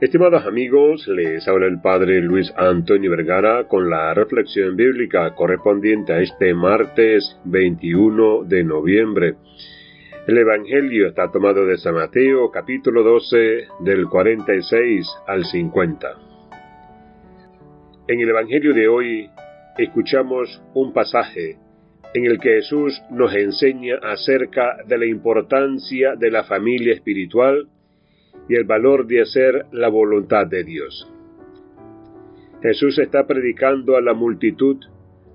Estimados amigos, les habla el Padre Luis Antonio Vergara con la reflexión bíblica correspondiente a este martes 21 de noviembre. El Evangelio está tomado de San Mateo capítulo 12 del 46 al 50. En el Evangelio de hoy escuchamos un pasaje en el que Jesús nos enseña acerca de la importancia de la familia espiritual y el valor de hacer la voluntad de Dios. Jesús está predicando a la multitud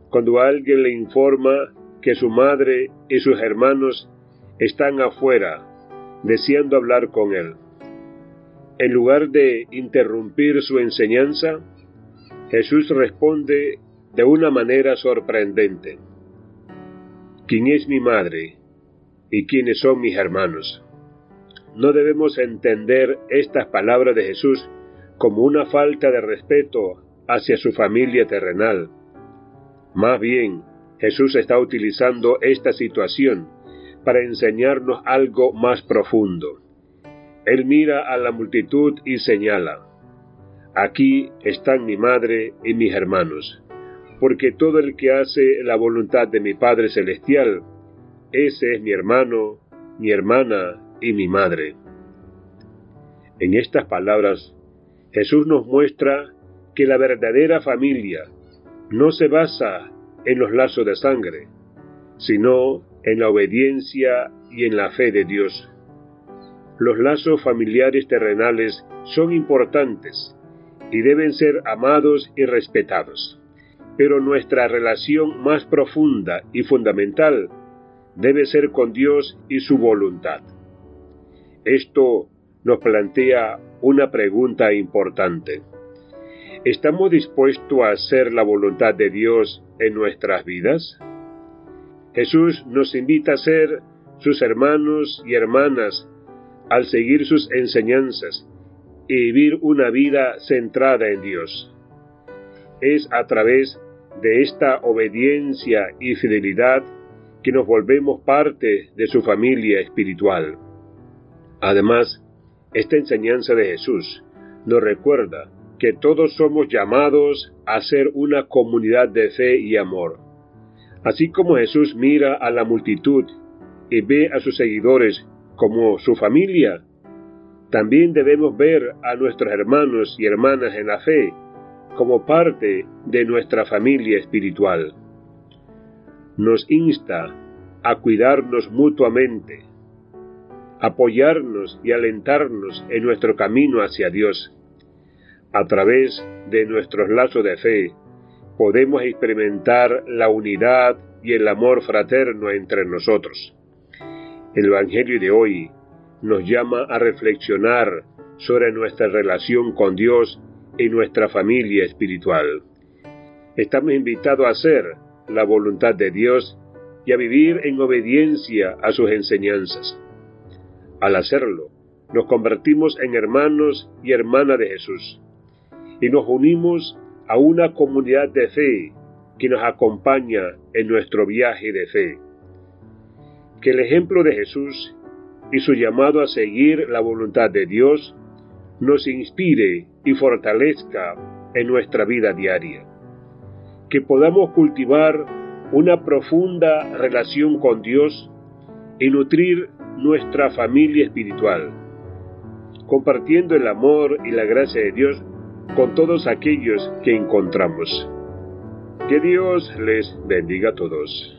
cuando alguien le informa que su madre y sus hermanos están afuera, deseando hablar con él. En lugar de interrumpir su enseñanza, Jesús responde de una manera sorprendente. ¿Quién es mi madre y quiénes son mis hermanos? No debemos entender estas palabras de Jesús como una falta de respeto hacia su familia terrenal. Más bien, Jesús está utilizando esta situación para enseñarnos algo más profundo. Él mira a la multitud y señala, Aquí están mi madre y mis hermanos, porque todo el que hace la voluntad de mi Padre Celestial, ese es mi hermano, mi hermana mi madre. En estas palabras, Jesús nos muestra que la verdadera familia no se basa en los lazos de sangre, sino en la obediencia y en la fe de Dios. Los lazos familiares terrenales son importantes y deben ser amados y respetados, pero nuestra relación más profunda y fundamental debe ser con Dios y su voluntad. Esto nos plantea una pregunta importante. ¿Estamos dispuestos a hacer la voluntad de Dios en nuestras vidas? Jesús nos invita a ser sus hermanos y hermanas al seguir sus enseñanzas y vivir una vida centrada en Dios. Es a través de esta obediencia y fidelidad que nos volvemos parte de su familia espiritual. Además, esta enseñanza de Jesús nos recuerda que todos somos llamados a ser una comunidad de fe y amor. Así como Jesús mira a la multitud y ve a sus seguidores como su familia, también debemos ver a nuestros hermanos y hermanas en la fe como parte de nuestra familia espiritual. Nos insta a cuidarnos mutuamente, apoyarnos y alentarnos en nuestro camino hacia Dios. A través de nuestros lazos de fe, podemos experimentar la unidad y el amor fraterno entre nosotros. El Evangelio de hoy nos llama a reflexionar sobre nuestra relación con Dios y nuestra familia espiritual. Estamos invitados a hacer la voluntad de Dios y a vivir en obediencia a sus enseñanzas. Al hacerlo, nos convertimos en hermanos y hermanas de Jesús y nos unimos a una comunidad de fe que nos acompaña en nuestro viaje de fe. Que el ejemplo de Jesús y su llamado a seguir la voluntad de Dios nos inspire y fortalezca en nuestra vida diaria. Que podamos cultivar una profunda relación con Dios y nutrir nuestra familia espiritual, compartiendo el amor y la gracia de Dios con todos aquellos que encontramos. Que Dios les bendiga a todos.